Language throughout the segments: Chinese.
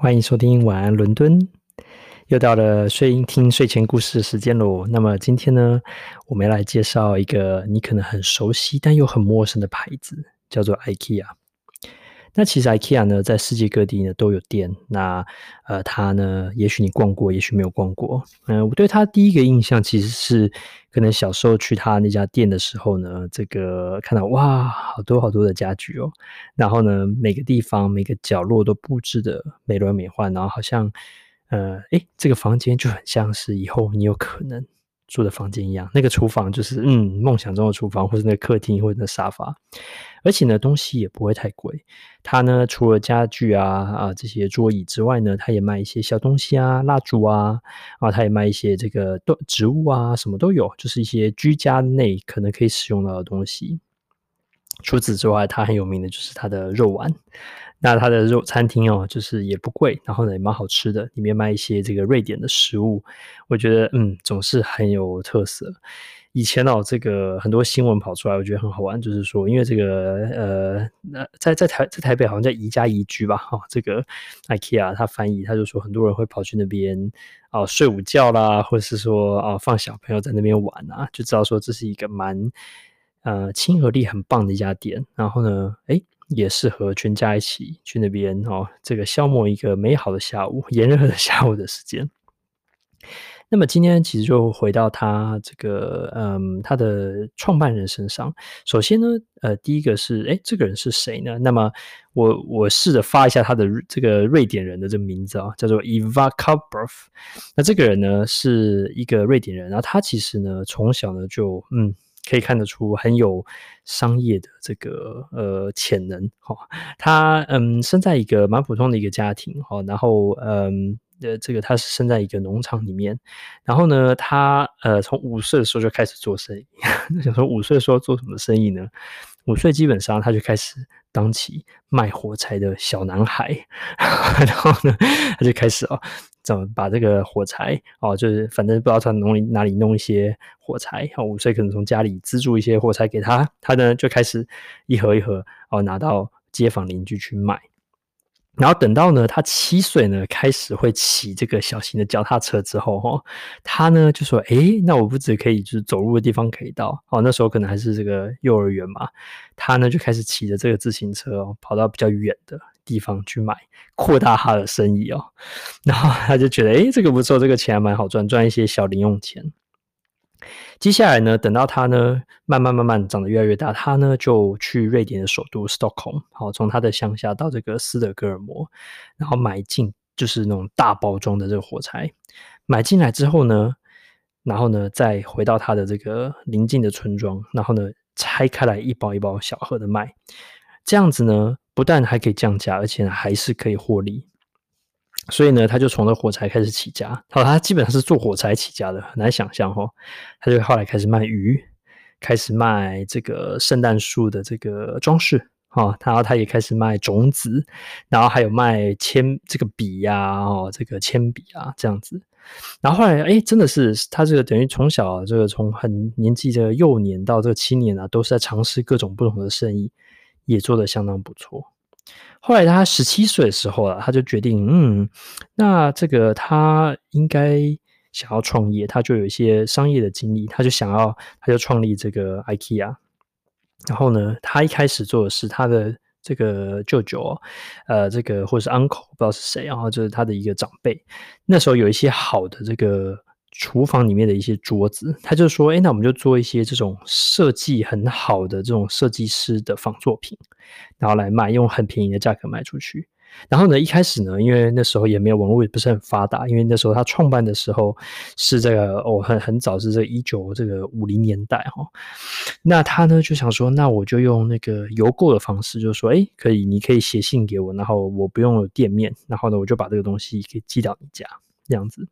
欢迎收听晚安伦敦，又到了睡听睡前故事的时间喽。那么今天呢，我们要来介绍一个你可能很熟悉但又很陌生的牌子，叫做 IKEA。那其实 IKEA 呢，在世界各地呢都有店。那呃，它呢，也许你逛过，也许没有逛过。嗯、呃，我对它第一个印象其实是，可能小时候去它那家店的时候呢，这个看到哇，好多好多的家具哦。然后呢，每个地方每个角落都布置的美轮美奂，然后好像呃，诶，这个房间就很像是以后你有可能。住的房间一样，那个厨房就是嗯，梦想中的厨房，或者那个客厅，或者那沙发，而且呢，东西也不会太贵。它呢，除了家具啊啊这些桌椅之外呢，它也卖一些小东西啊，蜡烛啊啊，它也卖一些这个植物啊，什么都有，就是一些居家内可能可以使用到的东西。除此之外，它很有名的就是它的肉丸。那它的肉餐厅哦，就是也不贵，然后呢也蛮好吃的，里面卖一些这个瑞典的食物，我觉得嗯总是很有特色。以前哦，这个很多新闻跑出来，我觉得很好玩，就是说因为这个呃，那在在台在台北好像叫宜家宜居吧，哈、哦，这个 IKEA 他翻译他就说很多人会跑去那边啊、哦、睡午觉啦，或者是说啊、哦、放小朋友在那边玩啊，就知道说这是一个蛮呃亲和力很棒的一家店。然后呢，诶也适合全家一起去那边哦，这个消磨一个美好的下午，炎热的下午的时间。那么今天其实就回到他这个嗯，他的创办人身上。首先呢，呃，第一个是，诶，这个人是谁呢？那么我我试着发一下他的这个瑞典人的这个名字啊、叫做 Eva Karlborth。那这个人呢是一个瑞典人，然后他其实呢从小呢就嗯。可以看得出很有商业的这个呃潜能哈，他嗯生在一个蛮普通的一个家庭哈，然后嗯呃这个他是生在一个农场里面，然后呢他呃从五岁的时候就开始做生意，想说五岁的时候做什么生意呢？五岁基本上他就开始当起卖火柴的小男孩，然后呢他就开始哦。怎么把这个火柴哦，就是反正不知道从哪里哪里弄一些火柴，哦，五岁可能从家里资助一些火柴给他，他呢就开始一盒一盒哦拿到街坊邻居去卖。然后等到呢，他七岁呢，开始会骑这个小型的脚踏车之后，哈，他呢就说：“诶，那我不只可以就是走路的地方可以到，哦，那时候可能还是这个幼儿园嘛。他呢就开始骑着这个自行车哦，跑到比较远的地方去买，扩大他的生意哦。然后他就觉得，诶，这个不错，这个钱还蛮好赚，赚一些小零用钱。”接下来呢，等到他呢慢慢慢慢长得越来越大，他呢就去瑞典的首都 Stockholm，好，从他的乡下到这个斯德哥尔摩，然后买进就是那种大包装的这个火柴，买进来之后呢，然后呢再回到他的这个邻近的村庄，然后呢拆开来一包一包小盒的卖，这样子呢不但还可以降价，而且还是可以获利。所以呢，他就从这火柴开始起家。好，他基本上是做火柴起家的，很难想象哦。他就后来开始卖鱼，开始卖这个圣诞树的这个装饰，啊。然后他也开始卖种子，然后还有卖铅这个笔呀，哦，这个铅笔啊这样子。然后后来，哎，真的是他这个等于从小这个从很年纪的幼年到这个青年啊，都是在尝试各种不同的生意，也做得相当不错。后来他十七岁的时候啊，他就决定，嗯，那这个他应该想要创业，他就有一些商业的经历，他就想要，他就创立这个 IKEA。然后呢，他一开始做的是他的这个舅舅，呃，这个或者是 uncle，不知道是谁，然后就是他的一个长辈。那时候有一些好的这个。厨房里面的一些桌子，他就说：“哎，那我们就做一些这种设计很好的这种设计师的仿作品，然后来卖，用很便宜的价格卖出去。然后呢，一开始呢，因为那时候也没有网络，也不是很发达，因为那时候他创办的时候是这个哦，很很早是这一九这个五零年代哈。那他呢就想说，那我就用那个邮购的方式，就是说，哎，可以，你可以写信给我，然后我不用有店面，然后呢，我就把这个东西给寄到你家，这样子。”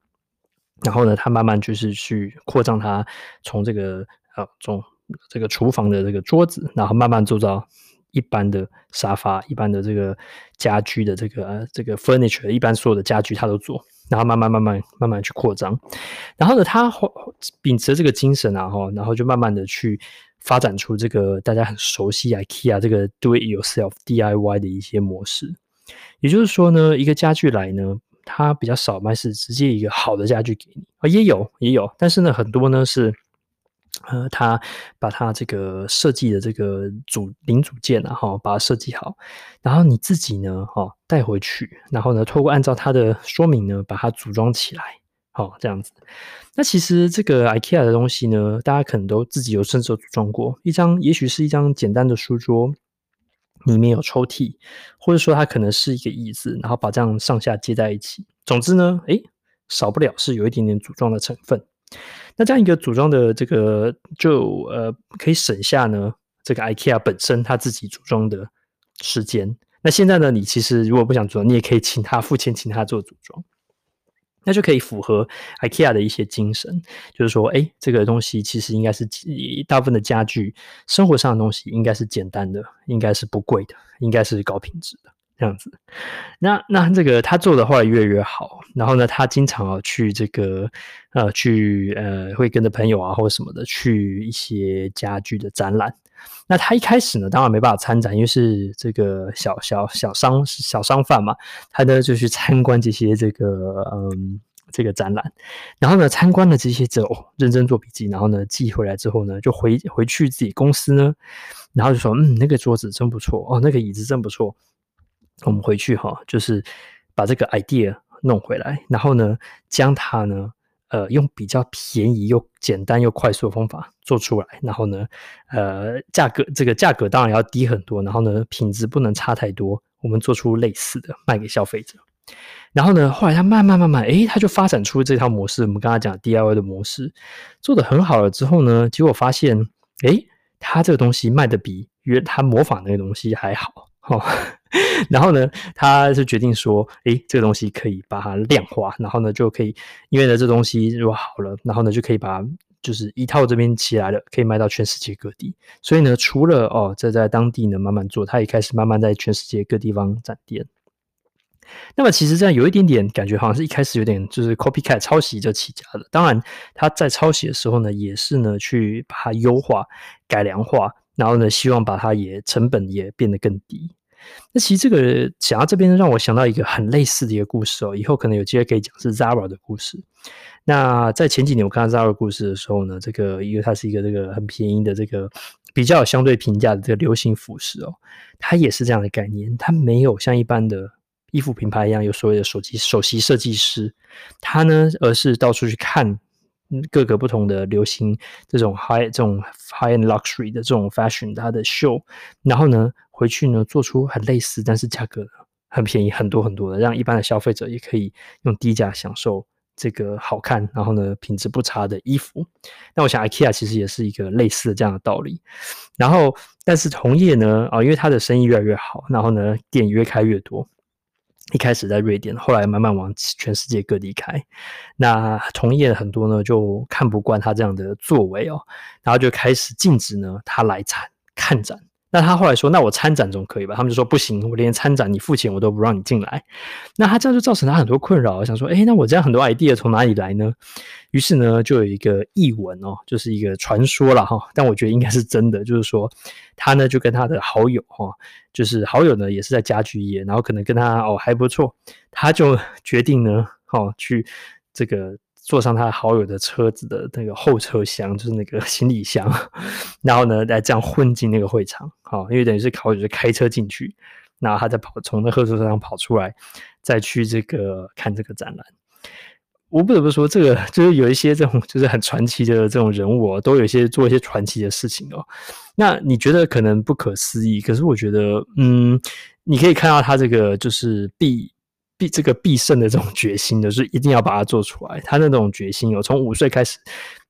然后呢，他慢慢就是去扩张他从这个呃从这个厨房的这个桌子，然后慢慢做到一般的沙发、一般的这个家居的这个、呃、这个 furniture，一般所有的家居他都做。然后慢慢慢慢慢慢去扩张。然后呢，他秉持这个精神啊，哈，然后就慢慢的去发展出这个大家很熟悉 IKEA 这个 do it yourself DIY 的一些模式。也就是说呢，一个家具来呢，它比较少卖是直接一个好的家具给你啊，也有也有，但是呢，很多呢是。呃，他把他这个设计的这个组零组件啊，哈，把它设计好，然后你自己呢，哈，带回去，然后呢，透过按照他的说明呢，把它组装起来，好，这样子。那其实这个 IKEA 的东西呢，大家可能都自己有甚至有组装过一张，也许是一张简单的书桌，里面有抽屉，或者说它可能是一个椅子，然后把这样上下接在一起。总之呢，诶，少不了是有一点点组装的成分。那这样一个组装的这个就呃可以省下呢这个 IKEA 本身它自己组装的时间。那现在呢，你其实如果不想组装，你也可以请他付钱，请他做组装，那就可以符合 IKEA 的一些精神，就是说，哎，这个东西其实应该是大部分的家具，生活上的东西应该是简单的，应该是不贵的，应该是高品质的。这样子，那那这个他做的话越来越好，然后呢，他经常啊去这个呃去呃会跟着朋友啊或者什么的去一些家具的展览。那他一开始呢，当然没办法参展，因为是这个小小小商小商贩嘛，他呢就去参观这些这个嗯这个展览，然后呢参观了这些之后，认真做笔记，然后呢寄回来之后呢，就回回去自己公司呢，然后就说嗯那个桌子真不错哦，那个椅子真不错。我们回去哈，就是把这个 idea 弄回来，然后呢，将它呢，呃，用比较便宜又简单又快速的方法做出来，然后呢，呃，价格这个价格当然要低很多，然后呢，品质不能差太多，我们做出类似的卖给消费者。然后呢，后来他慢慢慢慢，诶，他就发展出这套模式，我们刚才讲 DIY 的模式，做得很好了之后呢，结果发现，诶，他这个东西卖得比原他模仿那个东西还好。哦，然后呢，他就决定说，诶，这个东西可以把它量化，然后呢，就可以，因为呢，这东西如果好了，然后呢，就可以把就是一套这边起来了，可以卖到全世界各地。所以呢，除了哦，这在当地呢慢慢做，他也开始慢慢在全世界各地方展店。那么其实这样有一点点感觉，好像是一开始有点就是 copycat 抄袭就起家的。当然，他在抄袭的时候呢，也是呢去把它优化、改良化。然后呢，希望把它也成本也变得更低。那其实这个讲到这边，让我想到一个很类似的一个故事哦。以后可能有机会可以讲是 Zara 的故事。那在前几年我看到 Zara 故事的时候呢，这个因为它是一个这个很便宜的这个比较相对平价的这个流行服饰哦，它也是这样的概念。它没有像一般的衣服品牌一样有所谓的首席首席设计师，它呢而是到处去看。各个不同的流行这种 high 这种 high and luxury 的这种 fashion，它的 show，，然后呢回去呢做出很类似，但是价格很便宜很多很多的，让一般的消费者也可以用低价享受这个好看，然后呢品质不差的衣服。那我想 IKEA 其实也是一个类似的这样的道理。然后，但是同业呢啊，因为它的生意越来越好，然后呢店越开越多。一开始在瑞典，后来慢慢往全世界各地开。那同业很多呢，就看不惯他这样的作为哦，然后就开始禁止呢他来参看展。那他后来说：“那我参展总可以吧？”他们就说：“不行，我连参展你付钱我都不让你进来。”那他这样就造成他很多困扰。想说：“诶，那我这样很多 idea 从哪里来呢？”于是呢，就有一个译文哦，就是一个传说了哈。但我觉得应该是真的，就是说他呢就跟他的好友哈，就是好友呢也是在家具业，然后可能跟他哦还不错，他就决定呢，哈去这个。坐上他好友的车子的那个后车厢，就是那个行李箱，然后呢，来这样混进那个会场，好，因为等于是好友就开车进去，然后他再跑从那后车上跑出来，再去这个看这个展览。我不得不说，这个就是有一些这种就是很传奇的这种人物，都有一些做一些传奇的事情哦。那你觉得可能不可思议，可是我觉得，嗯，你可以看到他这个就是必。必这个必胜的这种决心的，就是一定要把它做出来。他那种决心有从五岁开始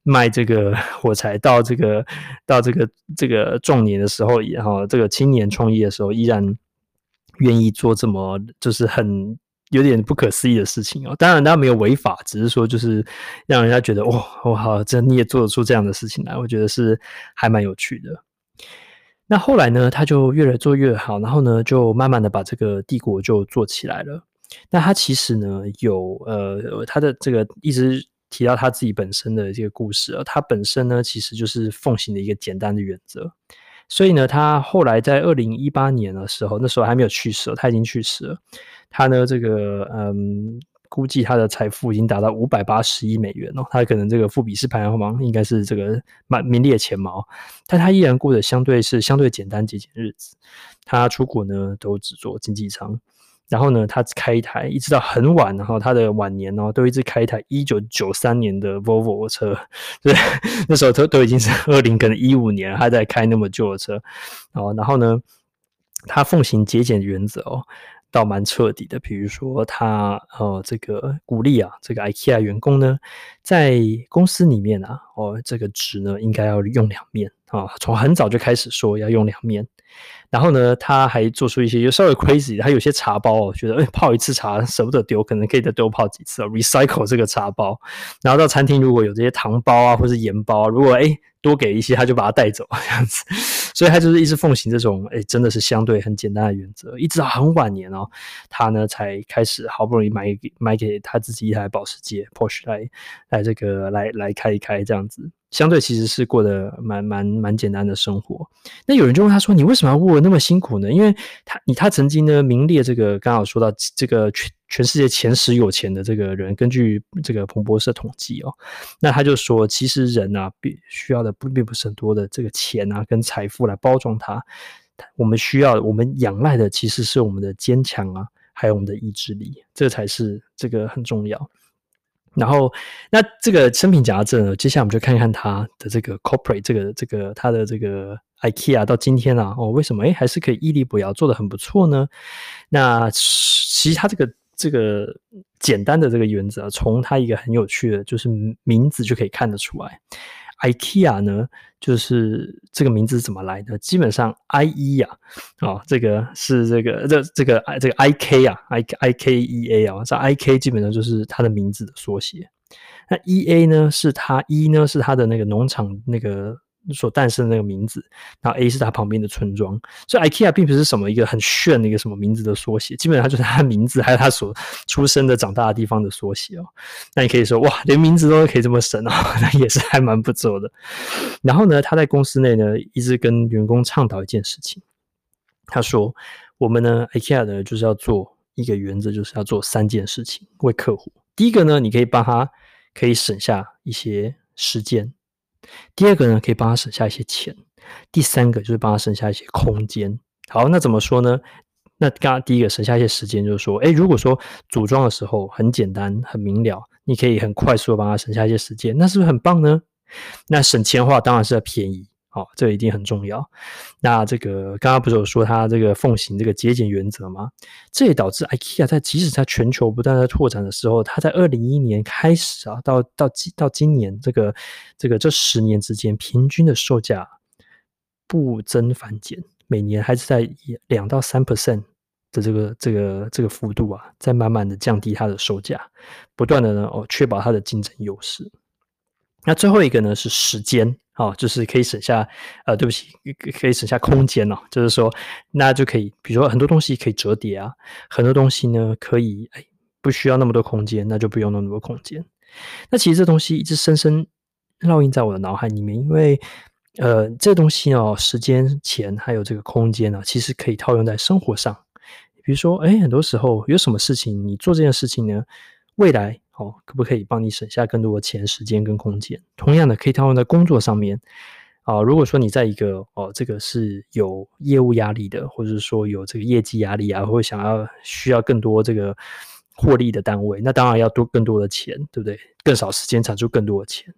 卖这个 火柴，到这个到这个这个壮年的时候，然后这个青年创业的时候，依然愿意做这么就是很有点不可思议的事情哦。当然，他没有违法，只是说就是让人家觉得哇，我好，这你也做得出这样的事情来，我觉得是还蛮有趣的。那后来呢，他就越来做越好，然后呢，就慢慢的把这个帝国就做起来了。那他其实呢，有呃，他的这个一直提到他自己本身的这个故事啊，他本身呢，其实就是奉行的一个简单的原则。所以呢，他后来在二零一八年的时候，那时候还没有去世，他已经去世了。他呢，这个嗯，估计他的财富已经达到五百八十亿美元哦，他可能这个富比士排行榜应该是这个蛮名列前茅，但他依然过得相对是相对简单节俭日子。他出国呢，都只坐经济舱。然后呢，他开一台一直到很晚，然后他的晚年哦，都一直开一台一九九三年的 Volvo 车，对，那时候都都已经是 二零可能一五年，他在开那么旧的车，哦，然后呢，他奉行节俭原则哦，倒蛮彻底的。比如说他呃，这个鼓励啊，这个 IKEA 员工呢，在公司里面啊，哦，这个纸呢应该要用两面啊，从很早就开始说要用两面。然后呢，他还做出一些又稍微 crazy，他有些茶包，哦觉得诶泡一次茶舍不得丢，可能可以再多泡几次哦，recycle 这个茶包。然后到餐厅如果有这些糖包啊，或是盐包，如果诶多给一些，他就把它带走 这样子。所以他就是一直奉行这种诶真的是相对很简单的原则，一直到很晚年哦，他呢才开始好不容易买买给他自己一台保时捷 Porsche 来来这个来来开一开这样子。相对其实是过得蛮蛮蛮简单的生活。那有人就问他说：“你为什么要过得那么辛苦呢？”因为他你他曾经呢名列这个刚好说到这个全全世界前十有钱的这个人，根据这个彭博社统计哦，那他就说，其实人啊，必需要的不并不是很多的这个钱啊跟财富来包装他，我们需要我们仰赖的其实是我们的坚强啊，还有我们的意志力，这才是这个很重要。然后，那这个生平讲到这呢，接下来我们就看看它的这个 corporate，这个这个它的这个 IKEA 到今天啊，哦，为什么诶还是可以屹立不摇，做的很不错呢？那其实它这个这个简单的这个原则啊，从它一个很有趣的，就是名字就可以看得出来。IKEA 呢，就是这个名字怎么来的？基本上 I E 啊，哦，这个是这个这这个 I 这个 I K 啊，I I K E A 啊，这 I K 基本上就是它的名字的缩写。那 E A 呢，是它 E 呢是它的那个农场那个。所诞生的那个名字，然后 A 是它旁边的村庄，所以 IKEA 并不是什么一个很炫的一个什么名字的缩写，基本上就是它的名字，还有它所出生的、长大的地方的缩写哦。那你可以说哇，连名字都可以这么神哦，那也是还蛮不错的。然后呢，他在公司内呢，一直跟员工倡导一件事情，他说：“我们呢，IKEA 呢，就是要做一个原则，就是要做三件事情为客户。第一个呢，你可以帮他可以省下一些时间。”第二个呢，可以帮他省下一些钱；第三个就是帮他省下一些空间。好，那怎么说呢？那刚刚第一个省下一些时间，就是说，诶，如果说组装的时候很简单、很明了，你可以很快速的帮他省下一些时间，那是不是很棒呢？那省钱的话，当然是要便宜。好、哦，这一定很重要。那这个刚刚不是有说他这个奉行这个节俭原则吗？这也导致 IKEA 在即使在全球不断在拓展的时候，他在二零一一年开始啊，到到今到今年这个这个这十年之间，平均的售价不增反减，每年还是在两到三 percent 的这个这个这个幅度啊，在慢慢的降低它的售价，不断的呢哦，确保它的竞争优势。那最后一个呢是时间。哦，就是可以省下，呃，对不起，可以省下空间哦。就是说，那就可以，比如说很多东西可以折叠啊，很多东西呢可以，哎，不需要那么多空间，那就不用那么多空间。那其实这东西一直深深烙印在我的脑海里面，因为，呃，这东西哦，时间、钱还有这个空间呢，其实可以套用在生活上。比如说，哎，很多时候有什么事情，你做这件事情呢，未来。哦，可不可以帮你省下更多的钱、时间跟空间？同样的，可以套用在工作上面啊。如果说你在一个哦，这个是有业务压力的，或者是说有这个业绩压力啊，或者想要需要更多这个获利的单位，那当然要多更多的钱，对不对？更少时间产出更多的钱。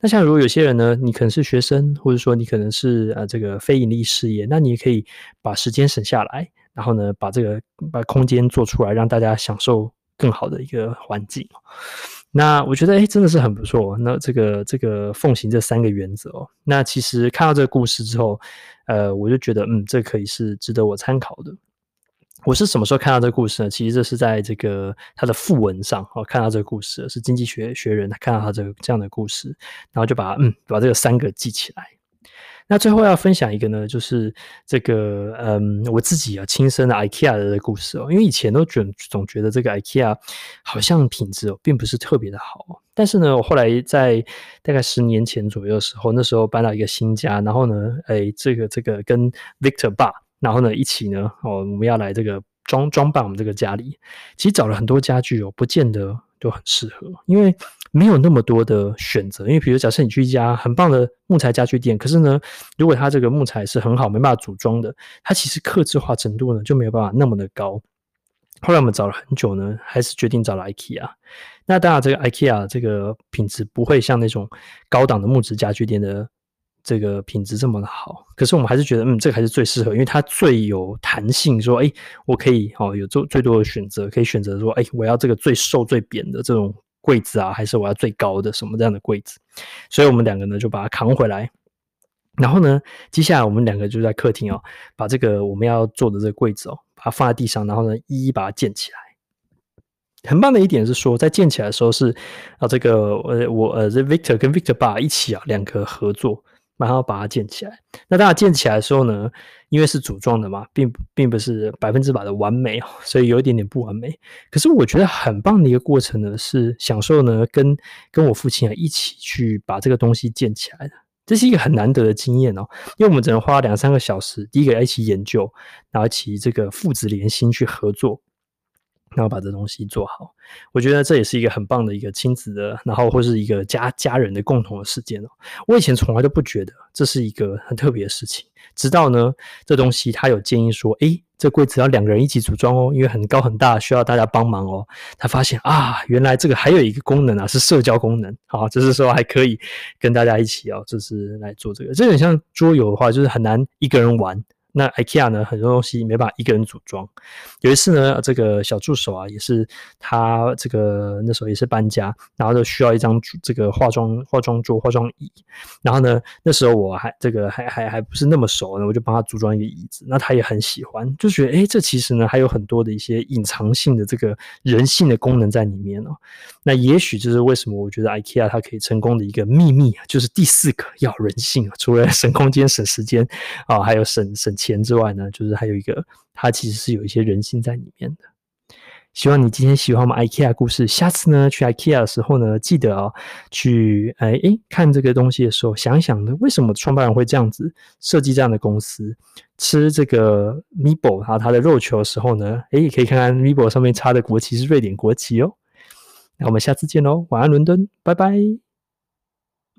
那像如果有些人呢，你可能是学生，或者说你可能是呃这个非盈利事业，那你也可以把时间省下来，然后呢，把这个把空间做出来，让大家享受。更好的一个环境，那我觉得哎，真的是很不错。那这个这个奉行这三个原则哦，那其实看到这个故事之后，呃，我就觉得嗯，这可以是值得我参考的。我是什么时候看到这个故事呢？其实这是在这个他的副文上哦，看到这个故事是经济学学人看到他这个这样的故事，然后就把嗯把这个三个记起来。那最后要分享一个呢，就是这个嗯，我自己啊亲身的 IKEA 的故事哦。因为以前都觉总觉得这个 IKEA 好像品质哦并不是特别的好，但是呢，我后来在大概十年前左右的时候，那时候搬到一个新家，然后呢，哎，这个这个跟 Victor 爸，然后呢一起呢，哦，我们要来这个装装扮我们这个家里，其实找了很多家具哦，不见得都很适合，因为。没有那么多的选择，因为比如假设你去一家很棒的木材家具店，可是呢，如果它这个木材是很好，没办法组装的，它其实客制化程度呢就没有办法那么的高。后来我们找了很久呢，还是决定找了 IKEA。那当然，这个 IKEA 这个品质不会像那种高档的木质家具店的这个品质这么的好，可是我们还是觉得，嗯，这个还是最适合，因为它最有弹性，说，哎，我可以哦，有最最多的选择，可以选择说，哎，我要这个最瘦最扁的这种。柜子啊，还是我要最高的什么这样的柜子？所以我们两个呢就把它扛回来，然后呢，接下来我们两个就在客厅哦，把这个我们要做的这个柜子哦，把它放在地上，然后呢一一把它建起来。很棒的一点是说，在建起来的时候是啊，这个呃我呃这 Victor 跟 Victor 爸一起啊两个合作。然后把它建起来。那当然建起来的时候呢，因为是组装的嘛，并并不是百分之百的完美哦，所以有一点点不完美。可是我觉得很棒的一个过程呢，是享受呢跟跟我父亲啊一起去把这个东西建起来的。这是一个很难得的经验哦，因为我们只能花两三个小时，第一个要一起研究，然后一起这个父子连心去合作。然后把这东西做好，我觉得这也是一个很棒的一个亲子的，然后或是一个家家人的共同的时间哦。我以前从来都不觉得这是一个很特别的事情，直到呢这东西他有建议说，诶，这柜子要两个人一起组装哦，因为很高很大，需要大家帮忙哦。他发现啊，原来这个还有一个功能啊，是社交功能，好，就是说还可以跟大家一起哦，就是来做这个。这有点像桌游的话，就是很难一个人玩。那 IKEA 呢，很多东西没办法一个人组装。有一次呢，这个小助手啊，也是他这个那时候也是搬家，然后就需要一张这个化妆化妆桌、化妆椅。然后呢，那时候我还这个还还还不是那么熟呢，我就帮他组装一个椅子。那他也很喜欢，就觉得诶，这其实呢还有很多的一些隐藏性的这个人性的功能在里面哦。那也许就是为什么我觉得 IKEA 它可以成功的一个秘密啊，就是第四个要人性啊，除了省空间、省时间啊，还有省省。钱之外呢，就是还有一个，它其实是有一些人性在里面的。希望你今天喜欢我们 IKEA 故事，下次呢去 IKEA 的时候呢，记得哦去哎哎看这个东西的时候，想想呢，为什么创办人会这样子设计这样的公司？吃这个 Mebo 然后它的肉球的时候呢，哎，可以看看 Mebo 上面插的国旗是瑞典国旗哦。那我们下次见喽，晚安伦敦，拜拜。